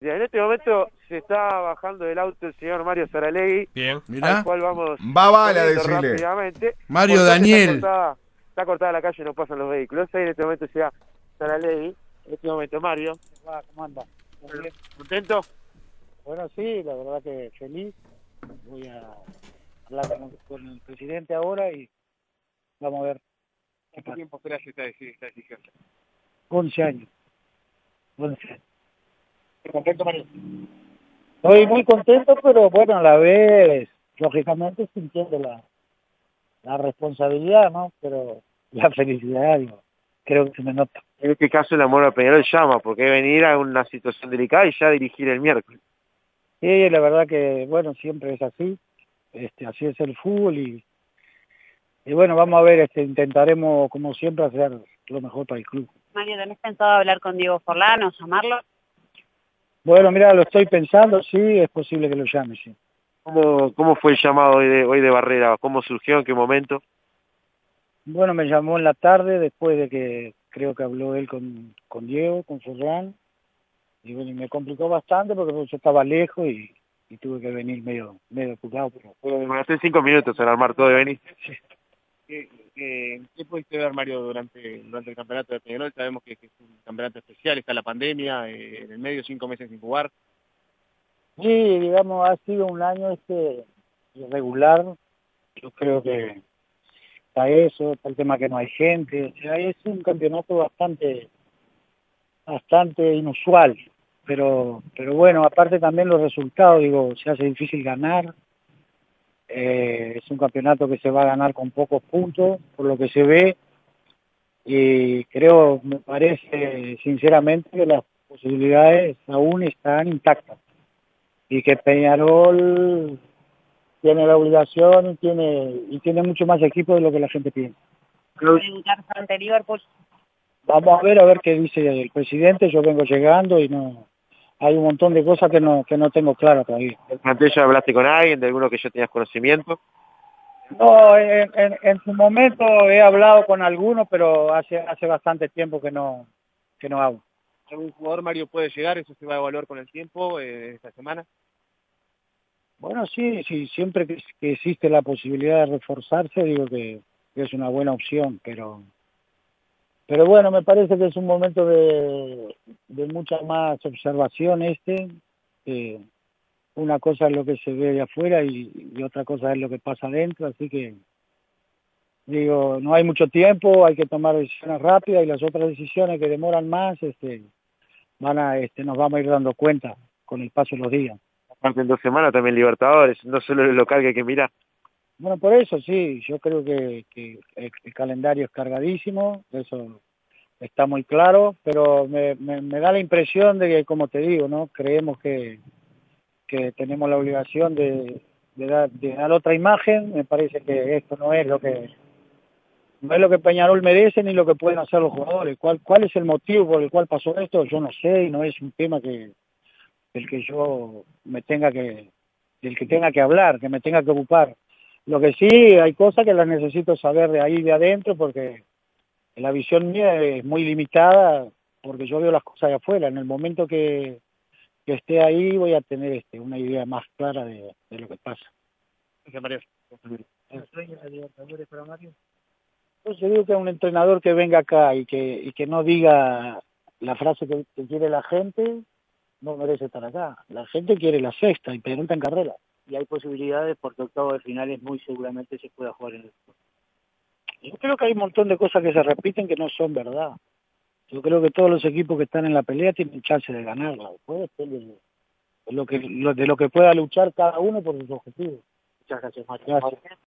En este momento se está bajando del auto el señor Mario Saralegui, Bien. Mirá. al cual vamos Va bala, decirle. rápidamente. Mario Daniel. Está cortada, está cortada la calle, no pasan los vehículos. Ahí en este momento se da Saralegui. En este momento Mario. Va, ¿Cómo anda? ¿Contento? Bueno, sí, la verdad que feliz. Voy a hablar con, con el presidente ahora y vamos a ver. ¿Cuánto tiempo esperas esta, esta decisión? 11 años. 11 años. ¿Contento, Mario? Estoy muy contento, pero bueno, a la vez, lógicamente, sintiendo la, la responsabilidad, ¿no? Pero la felicidad, digo, creo que se me nota. En este caso el amor a Peñarol llama, porque es venir a una situación delicada y ya dirigir el miércoles. Sí, la verdad que, bueno, siempre es así. Este, así es el fútbol y, y bueno, vamos a ver, este, intentaremos, como siempre, hacer lo mejor para el club. Mario, ¿tenés pensado hablar con Diego Forlán o llamarlo? Bueno, mira, lo estoy pensando, sí, es posible que lo llame, sí. ¿Cómo, cómo fue el llamado hoy de, hoy de Barrera? ¿Cómo surgió? ¿En qué momento? Bueno, me llamó en la tarde, después de que creo que habló él con, con Diego, con Ferran, y bueno, y me complicó bastante porque yo estaba lejos y, y tuve que venir medio, medio apurado, pero Bueno, demoraste cinco minutos en armar todo de venir. ¿Qué, qué, qué pudiste ver, Mario, durante, durante el campeonato de Peñarol? Sabemos que, que es un campeonato especial, está la pandemia, eh, en el medio cinco meses sin jugar. Sí, digamos, ha sido un año este irregular. Yo creo que está eso, está el tema que no hay gente. Es un campeonato bastante bastante inusual. Pero pero bueno, aparte también los resultados, digo, se hace difícil ganar. Eh, es un campeonato que se va a ganar con pocos puntos, por lo que se ve. Y creo, me parece sinceramente que las posibilidades aún están intactas y que Peñarol tiene la obligación y tiene y tiene mucho más equipo de lo que la gente piensa. Liverpool. Vamos a ver a ver qué dice el presidente, yo vengo llegando y no hay un montón de cosas que no que no tengo claro todavía. ¿El plantel ya hablaste con alguien, de alguno que ya tenías conocimiento? No, en, en, en su momento he hablado con algunos, pero hace hace bastante tiempo que no que no hago. ¿Algún jugador, Mario, puede llegar? ¿Eso se va a evaluar con el tiempo eh, esta semana? Bueno, sí, sí, siempre que, que existe la posibilidad de reforzarse, digo que, que es una buena opción, pero pero bueno, me parece que es un momento de, de mucha más observación este. una cosa es lo que se ve de afuera y, otra cosa es lo que pasa adentro, así que digo, no hay mucho tiempo, hay que tomar decisiones rápidas y las otras decisiones que demoran más, este, van a, este, nos vamos a ir dando cuenta con el paso de los días. En dos semanas también Libertadores, no solo el local que hay que mirar. Bueno, por eso sí, yo creo que, el, calendario es cargadísimo, eso está muy claro, pero me, me, me da la impresión de que, como te digo, ¿no? creemos que, que tenemos la obligación de, de, dar, de dar otra imagen, me parece que esto no es lo que no es lo que Peñarol merece ni lo que pueden hacer los jugadores. ¿Cuál, ¿Cuál es el motivo por el cual pasó esto? Yo no sé y no es un tema que del que yo me tenga que del que tenga que hablar, que me tenga que ocupar. Lo que sí, hay cosas que las necesito saber de ahí de adentro porque la visión mía es muy limitada porque yo veo las cosas de afuera. En el momento que, que esté ahí voy a tener este, una idea más clara de, de lo que pasa. Gracias, Mario. ¿El sueño de Libertadores para Mario? Pues yo digo que un entrenador que venga acá y que, y que no diga la frase que, que quiere la gente, no merece estar acá. La gente quiere la sexta y pregunta en carrera. Y hay posibilidades porque octavo de finales muy seguramente se pueda jugar en el Yo creo que hay un montón de cosas que se repiten que no son verdad. Yo creo que todos los equipos que están en la pelea tienen chance de ganarla. Después depende de lo que, de lo que pueda luchar cada uno por sus objetivos. Muchas gracias. Gracias.